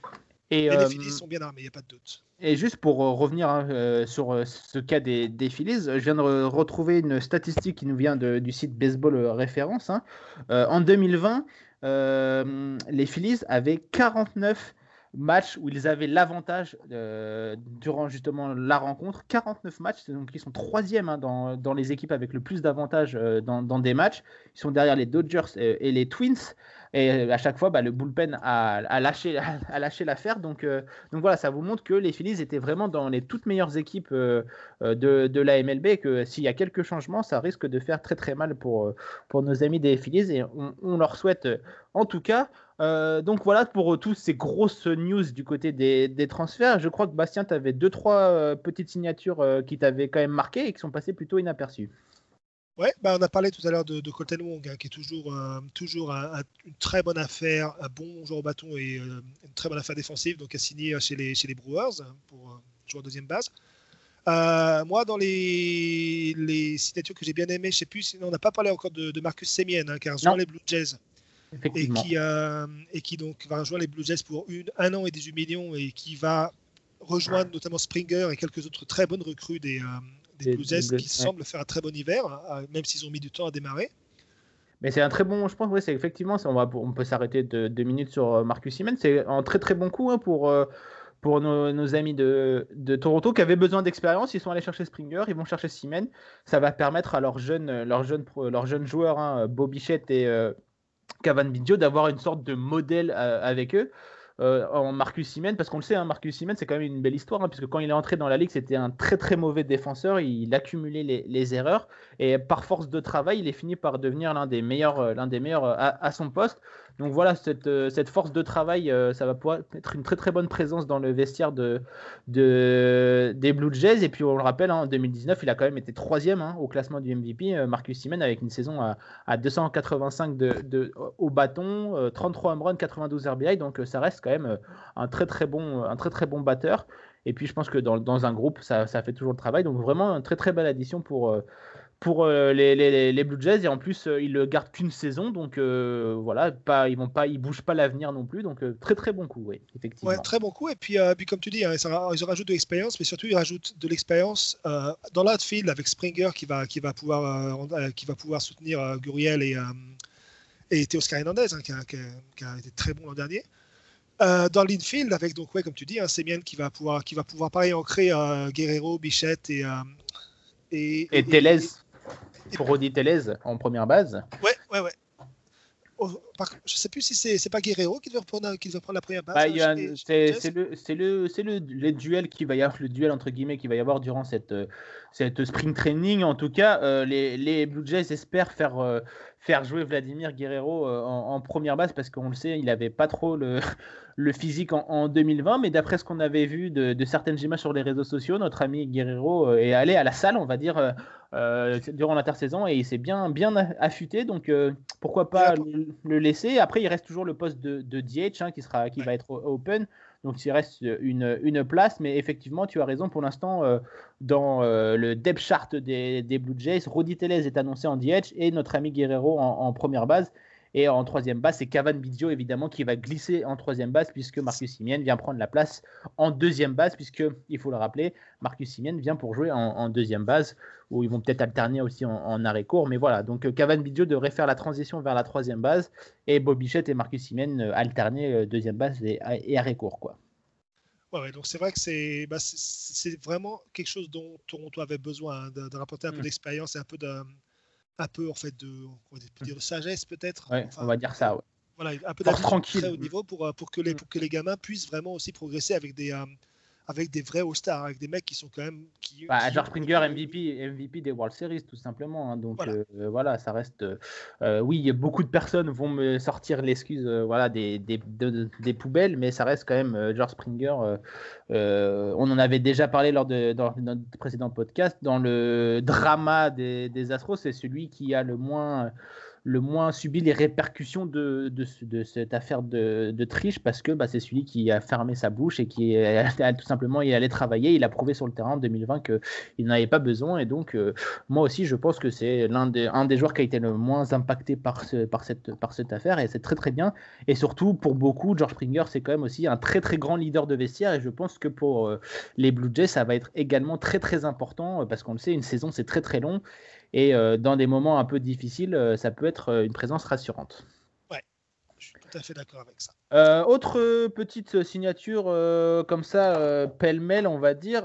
Et, les Phillies sont bien armés, il n'y a pas de doute. Et juste pour revenir hein, sur ce cas des, des Phillies, je viens de retrouver une statistique qui nous vient du site Baseball Référence. Hein. en 2020, les Phillies avaient 49 matchs où ils avaient l'avantage euh, durant justement la rencontre. 49 matchs, donc ils sont troisième hein, dans, dans, les équipes avec le plus d'avantages euh, dans, dans, des matchs. Ils sont derrière les Dodgers et, les Twins. Et euh, à chaque fois, bah, le bullpen a, <laughs> lâché, l'affaire. Donc, donc voilà, ça vous montre que les Phillies étaient vraiment dans les toutes meilleures équipes de, de, la MLB et que s'il y a quelques changements, ça risque de faire très très mal pour, nos amis des Phillies. Et on, leur souhaite en tout cas euh, donc voilà pour tous ces grosses news du côté des, transferts. Je crois que Bastien, tu avais deux, trois euh, petites signatures euh, qui t'avaient quand même marqué et qui sont passées plutôt inaperçues. Ouais, bah on a parlé tout à l'heure de, de Colton Wong, hein, qui est toujours, toujours une très bonne affaire, un bon joueur au bâton et une très bonne affaire défensive, donc a signé chez les, chez les Brewers hein, pour jouer en deuxième base. moi, dans les, les signatures que j'ai bien aimées, je sais plus, on n'a pas parlé encore de, Marcus Semien, hein, car sur les Blue Jays. Et qui, euh, et qui donc va rejoindre les Blue Jays pour une, un an et 18 millions et qui va rejoindre notamment Springer et quelques autres très bonnes recrues des, euh, des, Blue Jays qui semblent faire un très bon hiver, hein, même s'ils ont mis du temps à démarrer. Mais c'est un très bon, je pense, oui, c'est effectivement, on, va, on peut s'arrêter de, deux minutes sur euh, Marcus Siemens. C'est un très très bon coup hein, pour, pour nos, nos, amis de, de, Toronto qui avaient besoin d'expérience. Ils sont allés chercher Springer, ils vont chercher Siemens. Ça va permettre à leurs jeunes, leurs jeunes, leurs jeunes joueurs, hein, Bobichette et, Cavan Biggio d'avoir une sorte de modèle euh, avec eux. Euh, en Marcus Simen, parce qu'on le sait, hein, Marcus Simen, c'est quand même une belle histoire, hein, puisque quand il est entré dans la ligue, c'était un très très mauvais défenseur, il accumulait les, erreurs, et par force de travail, il est fini par devenir l'un des meilleurs, euh, l'un des meilleurs à, son poste. Donc voilà, cette, euh, cette force de travail, euh, ça va pouvoir être une très très bonne présence dans le vestiaire de, de des Blue Jays. Et puis on le rappelle, hein, en 2019, il a quand même été troisième hein, au classement du MVP, euh, Marcus Simen, avec une saison à, à 285 de, de, au bâton, 33 home runs, 92 RBI. Donc ça reste quand même un très très bon, batteur. Et puis je pense que dans, dans un groupe, ça, ça, fait toujours le travail. Donc vraiment une très très belle addition pour, pour euh, les, les, les, Blue Jays et en plus euh, ils le gardent qu'une saison donc euh, voilà pas ils vont pas ils bougent pas l'avenir non plus donc très très bon coup oui effectivement. Ouais, très bon coup et puis, puis comme tu dis hein, ils rajoutent de l'expérience mais surtout ils rajoutent de l'expérience dans l'outfield avec Springer qui va qui va pouvoir qui va pouvoir soutenir Guriel et et Teoscar Hernandez hein, qui, a, qui, a, été très bon l'an dernier. Dans l'infield avec donc ouais comme tu dis hein, Semien qui va pouvoir qui va pouvoir pareil ancrer Guerrero Bichette et et, et, et pour Rodi Telez en première base. Ouais, ouais, ouais. Oh, je sais plus si c'est pas Guerrero qui devait prendre qui devait prendre la première base. Bah, hein, c'est le le qui va y avoir le duel entre guillemets qui va y avoir durant cette cette spring training. En tout cas, euh, les, les Blue Jays espèrent faire euh, faire jouer Vladimir Guerrero euh, en, en, première base parce qu'on le sait, il avait pas trop le <laughs> le physique en, 2020, mais d'après ce qu'on avait vu de, certaines images sur les réseaux sociaux, notre ami Guerrero est allé à la salle, on va dire, durant l'intersaison et il s'est bien, bien affûté, donc pourquoi pas le, laisser. Après, il reste toujours le poste de, DH hein, qui, sera, qui va être open, donc il reste une, une, place, mais effectivement, tu as raison, pour l'instant, dans le depth chart des, Blue Jays, Rodi Teles est annoncé en DH et notre ami Guerrero en première base. Et en troisième base, c'est Cavan Biggio, évidemment, qui va glisser en troisième base, puisque Marcus Simien vient prendre la place en deuxième base, puisque, il faut le rappeler, Marcus Simien vient pour jouer en, deuxième base, où ils vont peut-être alterner aussi en, arrêt court. Mais voilà, donc Cavan Biggio devrait faire la transition vers la troisième base, et Bobby Bichette et Marcus Simien euh, alterner euh, deuxième base et, arrêt court, quoi. Ouais, donc c'est vrai que c'est bah, vraiment quelque chose dont Toronto avait besoin, hein, de, rapporter un peu mm. d'expérience et un peu de un peu en fait de, dire, de sagesse peut-être. on va dire ça. Voilà, un peu tranquille au niveau pour, pour, que les, mm. pour que les gamins puissent vraiment aussi progresser avec des, avec des vrais All-Stars, avec des mecs qui sont quand même. Qui, bah, George Springer, MVP, MVP des World Series, tout simplement. Hein. donc voilà. Euh, ça reste. Euh, oui, beaucoup de personnes vont me sortir l'excuse euh, voilà, des, des, des, poubelles, mais ça reste quand même George Springer. on en avait déjà parlé lors de dans, notre précédent podcast. Dans le drama des, des Astros, c'est celui qui a le moins le moins subi les répercussions de, de, cette affaire de, triche parce que bah, c'est celui qui a fermé sa bouche et qui <laughs> tout simplement il allait travailler. Il a prouvé sur le terrain en 2020 qu'il n'avait pas besoin. Et donc, euh, moi aussi, je pense que c'est l'un des, un des joueurs qui a été le moins impacté par, ce, par, cette, par cette affaire. Et c'est très, très bien. Et surtout, pour beaucoup, George Springer, c'est quand même aussi un très, très grand leader de vestiaire. Et je pense que pour euh, les Blue Jays, ça va être également très, très important parce qu'on le sait, une saison, c'est très, très long. Et euh, dans des moments un peu difficiles, euh, ça peut être euh, une présence rassurante. Ouais, je suis tout à fait d'accord avec ça. autre petite signature comme ça, pêle-mêle, on va dire.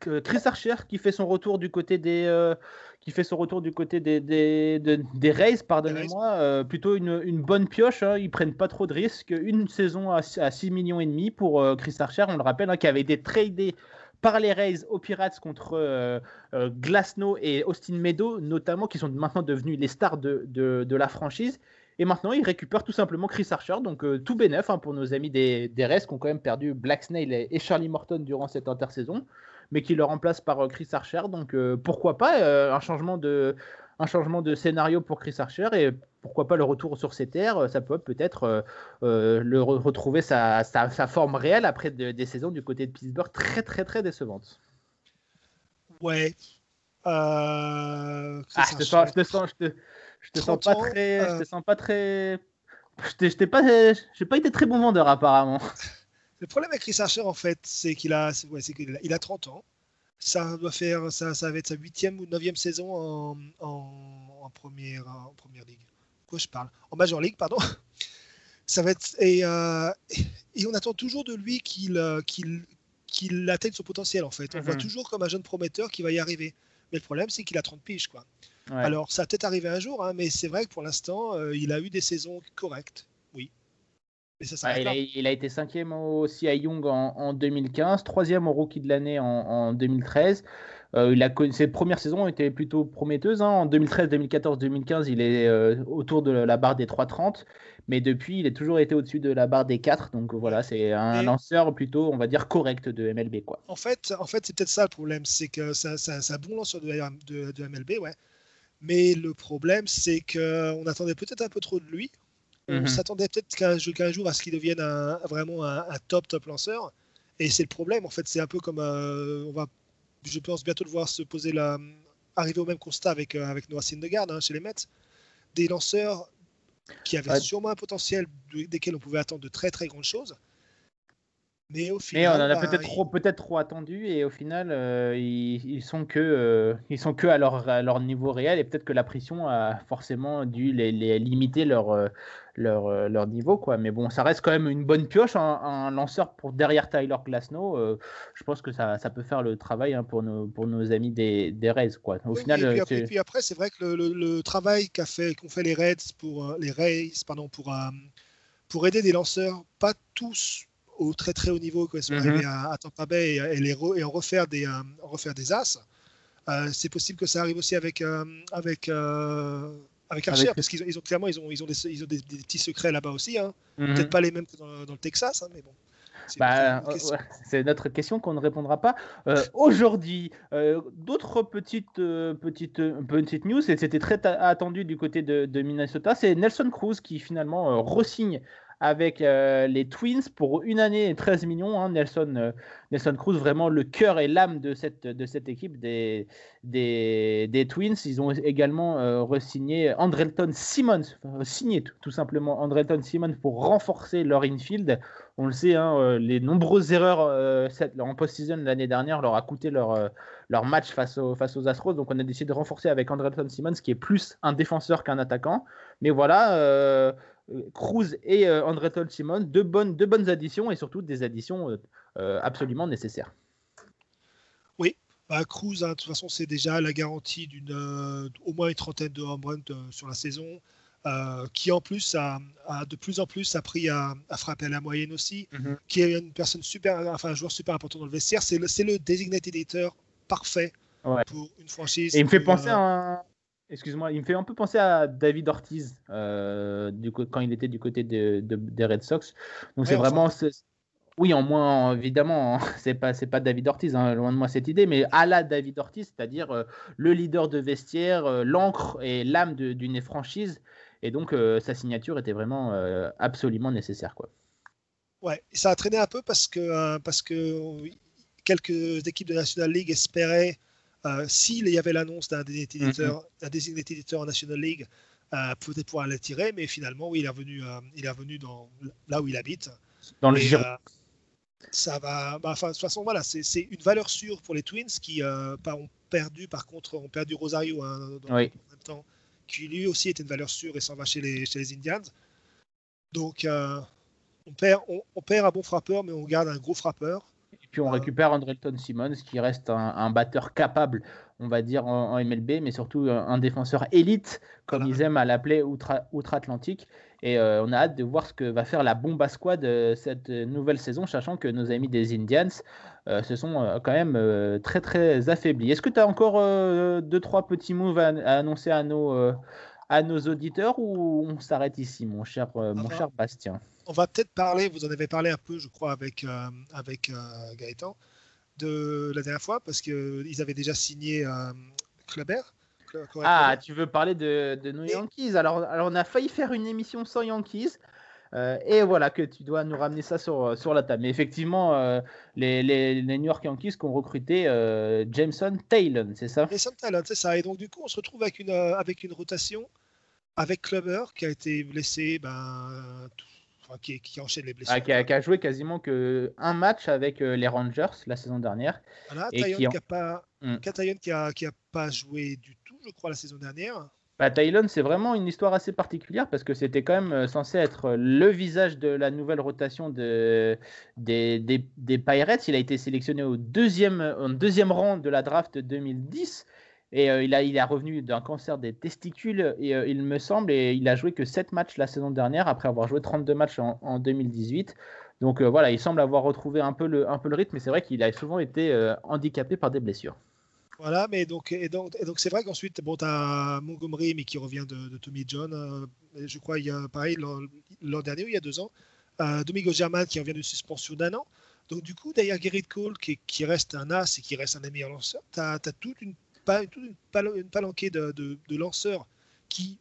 Chris Archer qui fait son retour du côté des, qui fait son retour du côté des, des, des, Rays, pardonnez-moi. plutôt une, une, bonne pioche. Hein, ils prennent pas trop de risques. Une saison à, à 6 millions et demi pour Chris Archer, on le rappelle, hein, qui avait été tradé par les Rays aux Pirates contre euh, euh, Glasnow et Austin Meadow, notamment, qui sont maintenant devenus les stars de, la franchise. Et maintenant, ils récupèrent tout simplement Chris Archer, donc euh, tout bénef hein, pour nos amis des, Rays qui ont quand même perdu Black Snail et, Charlie Morton durant cette intersaison, mais qui le remplacent par Chris Archer. Donc pourquoi pas un changement de un changement de scénario pour Chris Archer et pourquoi pas le retour sur ses terres. Ça peut peut-être euh, euh, le retrouver sa, sa, forme réelle après des saisons du côté de Pittsburgh très très très décevantes. Ouais. Euh, ah, je te sens, je te sens, je te, je te sens pas très, je te sens pas très, je pas, j'ai pas été très bon vendeur apparemment. <laughs> Le problème avec Chris Archer en fait, c'est qu'il a, ouais, qu'il a, il a 30 ans ça doit faire ça, ça va être sa huitième ou neuvième saison en, en, première en première ligue. Quoi je parle? En major league, pardon. <laughs> Ça va être et, euh, et on attend toujours de lui qu'il euh, qu'il qu'il atteigne son potentiel en fait. On voit mhm. toujours comme un jeune prometteur qui va y arriver. Mais le problème c'est qu'il a 30 piges quoi. Alors ça va peut-être arriver un jour, hein, mais c'est vrai que pour l'instant euh, il a eu des saisons correctes. Il, a, été cinquième au CI Young en, 2015, troisième au Rookie de l'année en, 2013. Euh, il a, ses premières saisons étaient plutôt prometteuses. Hein. En 2013, 2014, 2015, il est euh, autour de la barre des 3,30. Mais depuis, il a toujours été au-dessus de la barre des 4. Donc voilà, c'est un lanceur plutôt, on va dire, correct de MLB. Quoi. En fait, en fait c'est peut-être ça le problème. C'est que c'est un bon lanceur de, de, MLB, ouais. Mais le problème, c'est qu'on attendait peut-être un peu trop de lui. On mhm. s'attendait peut-être qu'un jour à ce qu'il devienne vraiment un, top, top lanceur. Et c'est le problème, en fait. C'est un peu comme. Euh, on va je pense bientôt le voir se poser la, arriver au même constat avec, euh, avec Noah Syndergaard hein, chez les Mets. Des lanceurs qui avaient sûrement un potentiel desquels on pouvait attendre de très très grandes choses. Mais au final, on en a bah, peut-être trop, peut-être trop attendu et au final, euh, ils, ils, sont que, euh, ils sont que à leur, à leur niveau réel et peut-être que la pression a forcément dû les, les limiter leur, leur, euh, leur niveau. Quoi. Mais bon, ça reste quand même une bonne pioche, un, lanceur pour derrière Tyler Glasnow. Euh, je pense que ça, ça, peut faire le travail hein, pour, nos, pour nos amis des, des Rays. Quoi. Au final, et, puis après, c'est vrai que le, le, travail qu'a fait, qu'ont fait les Reds pour euh, les Rays, pardon, pour, pour aider des lanceurs, pas tous au très très haut niveau quand ils sont arrivés à, à, Tampa Bay et, les et en refaire des, en refaire des as. c'est possible que ça arrive aussi avec, avec avec Archer, parce qu'ils ont, ils ont, clairement ils ont, ils ont, des, ils ont des, petits secrets là-bas aussi. Hein. Mhm. Peut-être pas les mêmes que dans, le Texas, hein, mais bon. C'est bah, euh, notre question qu'on ne répondra pas. Euh, aujourd'hui, euh, d'autres petites, petites, petites news, et c'était très attendu du côté de, de Minnesota, c'est Nelson Cruz qui finalement resigne avec euh, les Twins pour une année et 13 millions. Hein. Nelson, euh, Nelson Cruz, vraiment le cœur et l'âme de cette, de cette équipe des, des, des Twins. Ils ont également euh, re-signé Andrelton Simmons, signé tout, simplement Andrelton Simmons pour renforcer leur infield. On le sait, hein, les nombreuses erreurs en post-season l'année dernière leur a coûté leur, leur match face, face aux Astros. Donc on a décidé de renforcer avec Andrelton Simmons, qui est plus un défenseur qu'un attaquant. Mais voilà Cruz et euh, Andreton Simon, deux bonnes, deux bonnes additions et surtout des additions euh, euh, absolument nécessaires. Oui, bah, Cruz, hein, de toute façon, c'est déjà la garantie d'une au moins une trentaine de home runs sur la saison. euh, qui en plus a, de plus en plus appris à, frapper à la moyenne aussi, mhm. qui est une personne super, enfin un joueur super important dans le vestiaire. C'est le, le designated editor parfait pour une franchise. Et il me fait penser euh, à Excuse-moi, il me fait un peu penser à David Ortiz euh, du, quand il était du côté de, des Red Sox. Donc c'est vraiment, oui, en moins, évidemment, <laughs> c'est pas, pas David Ortiz, hein, loin de moi cette idée, mais à la David Ortiz, c'est-à-dire le leader de vestiaire, l'encre et l'âme d'une franchise et donc, euh, sa signature était vraiment euh, absolument nécessaire. Quoi. Ouais, ça a traîné un peu parce que, euh, parce que quelques équipes de National League espéraient, s'il y avait l'annonce d'un éditeur, mm-hmm. en National League, peut-être pouvoir l'attirer, mais finalement, oui, il est revenu, il est revenu dans, là où il habite. Dans le Giro. ça va. Bah, de toute façon, voilà, c'est une valeur sûre pour les Twins qui ont perdu, par contre, ont perdu Rosario hein, dans, oui. en même temps qui lui aussi était une valeur sûre et s'en va chez les, chez les Indians. Donc, euh, on, perd, on, perd un bon frappeur, mais on garde un gros frappeur. Et puis on euh, récupère Andrelton Simmons, qui reste un, batteur capable, on va dire, en, MLB, mais surtout un, défenseur élite, comme ils aiment à l'appeler outre-Atlantique. Et euh, on a hâte de voir ce que va faire la bomba squad cette nouvelle saison, sachant que nos amis des Indians euh, se sont euh, quand même euh, très très affaiblis. Est-ce que tu as encore deux trois petits moves à, annoncer à nos à nos auditeurs ou on s'arrête ici, mon cher mon cher Bastien? On va peut-être parler. Vous en avez parlé un peu, je crois, avec avec Gaëtan de la dernière fois parce qu'ils avaient déjà signé Clubert. Ah, tu veux parler de, de nos Yankees alors, alors, on a failli faire une émission sans Yankees. Euh, et voilà que tu dois nous ramener ça sur, euh, sur la table. Mais effectivement, euh, les, les, New York Yankees qui ont recruté Jameson Taylor, c'est ça? Jameson Taylor, c'est ça. Et donc, du coup, on se retrouve avec une, avec une rotation avec Clubber qui a été blessé, ben, qui, qui, enchaîne les blessures. Ah, qui, a, joué quasiment que un match avec les Rangers la saison dernière. Voilà, et qui, a pas, hmm. qui, a, qui a pas joué du tout, je crois, la saison dernière. Bah, Tylon, c'est vraiment une histoire assez particulière parce que c'était quand même euh, censé être le visage de la nouvelle rotation de, des, des, Pirates. Il a été sélectionné au deuxième, au deuxième rang de la draft 2010. Et euh, il, a, il est revenu d'un cancer des testicules, et, euh, il me semble, et il a joué que 7 matchs la saison dernière, après avoir joué 32 matchs en, 2018. Donc voilà, il semble avoir retrouvé un peu le, un peu le rythme, mais c'est vrai qu'il a souvent été handicapé par des blessures. Voilà, mais donc, et donc, donc c'est vrai qu'ensuite, bon, tu as Montgomery, mais qui revient de, Tommy John. Euh, je crois, il y a pareil, l'an dernier, il y a deux ans. Euh, Domingo German qui revient de suspension d'un an. Donc, du coup, derrière Gerrit Cole, qui, qui, reste un as et qui reste un des meilleurs lanceurs, tu as, toute une, toute une, palanquée de, de, de, lanceurs qui,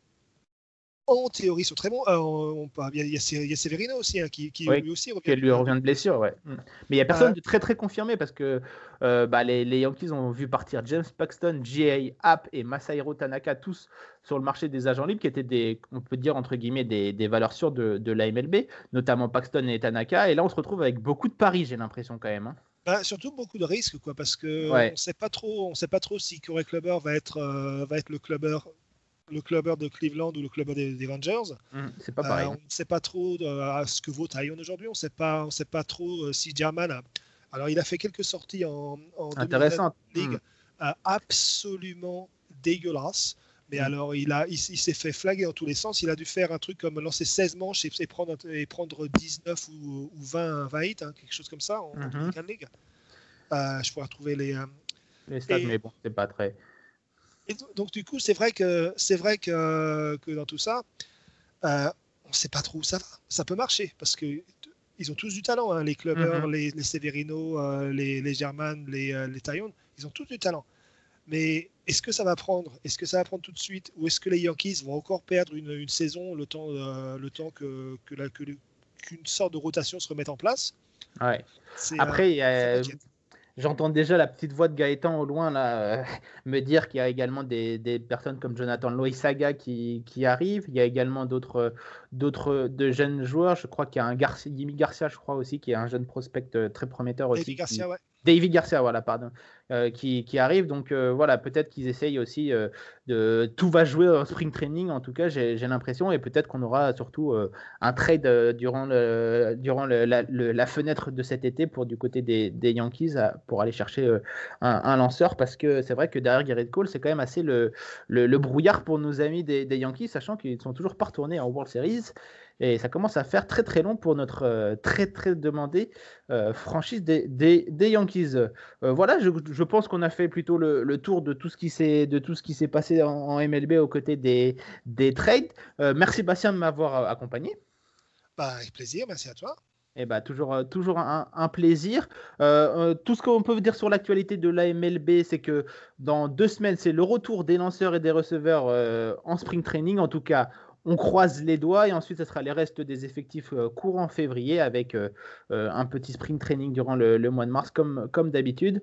en théorie sont très bons. Euh, il, y a, Severino aussi, hein, qui, lui aussi revient, lui revient de blessure. Ouais. Mm. Mais il n'y a personne de très très confirmé parce que euh, bah, les, Yankees ont vu partir James Paxton, J.A. App et Masahiro Tanaka, tous sur le marché des agents libres, qui étaient des, on peut dire entre guillemets, des, valeurs sûres de, de la MLB, notamment Paxton et Tanaka. Et là, on se retrouve avec beaucoup de paris, j'ai l'impression quand même. Hein. Bah, surtout beaucoup de risques, quoi, parce que on sait pas trop, on sait pas trop si Corey Clubber va être, euh, va être le clubber le clubber de Cleveland ou le clubber des, Rangers. Mmh, c'est pas pareil. Euh, on ne sait pas trop euh, ce que vaut Tyon aujourd'hui. On ne sait pas, on sait pas trop euh, si German. Alors, il a fait quelques sorties en, en Ligue, mmh. absolument dégueulasse. Mais mmh. alors, il, a, il, s'est fait flaguer dans tous les sens. Il a dû faire un truc comme lancer 16 manches et, prendre, et prendre 19 ou, 20, 20 hits, hein, quelque chose comme ça en, League. je pourrais trouver les. les stats, mais bon, c'est pas très donc du coup, c'est vrai que c'est vrai que, que, dans tout ça, euh, on ne sait pas trop où ça va. Ça peut marcher parce que ils ont tous du talent, hein, les clubbers, mm-hmm. les, les, Severino, euh, les, les German, les, euh, les ils ont tous du talent. Mais est-ce que ça va prendre? Est-ce que ça va prendre tout de suite? Ou est-ce que les Yankees vont encore perdre une, une saison le temps, le temps que, que, qu'une sorte de rotation se remette en place? Ouais. Après, il y a, J'entends déjà la petite voix de Gaëtan au loin là, euh, me dire qu'il y a également des, des, personnes comme Jonathan Loisaga qui, qui arrivent. Il y a également d'autres, d'autres de jeunes joueurs. Je crois qu'il y a un Jimmy Garcia, je crois aussi, qui est un jeune prospect euh, très prometteur aussi. David Garcia, ouais. David Garcia, voilà, pardon. Qui, qui, arrive. Donc voilà, peut-être qu'ils essayent aussi de tout va jouer en spring training. En tout cas, j'ai l'impression et peut-être qu'on aura surtout un trade durant, le, durant la, fenêtre de cet été pour du côté des, Yankees pour aller chercher un, lanceur parce que c'est vrai que derrière Garrett Cole, c'est quand même assez le, le, brouillard pour nos amis des, Yankees, sachant qu'ils sont toujours pas retournés en World Series. Et ça commence à faire très très long pour notre euh, très très demandé euh, franchise des, Yankees. Euh, voilà, je, je pense qu'on a fait plutôt le, le, tour de tout ce qui s'est de tout ce qui s'est passé en, MLB aux côtés des, des trades. merci Bastien de m'avoir accompagné. Bah, avec plaisir, merci à toi. Eh ben, toujours, toujours un, un plaisir. tout ce qu'on peut dire sur l'actualité de la MLB, c'est que dans deux semaines, c'est le retour des lanceurs et des receveurs en spring training. En tout cas, on croise les doigts et ensuite ce sera les restes des effectifs euh, courant février avec euh, euh, un petit spring training durant le, mois de mars comme, d'habitude.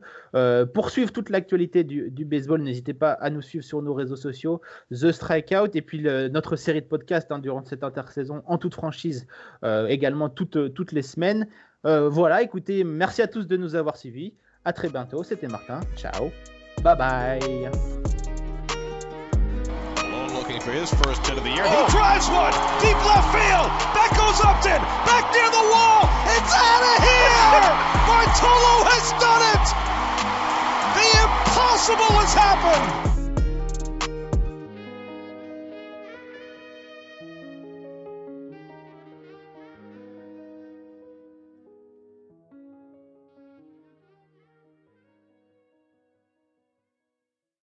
pour suivre toute l'actualité du, baseball, n'hésitez pas à nous suivre sur nos réseaux sociaux, The Strikeout et puis notre série de podcasts hein, durant cette intersaison en toute franchise également toutes, toutes les semaines. voilà, écoutez, merci à tous de nous avoir suivis. À très bientôt, c'était Martin. Ciao. Bye bye. For his first hit of the year. Oh. He drives one deep left field. Back goes Upton. Back near the wall. It's out of here. Bartolo has done it. The impossible has happened.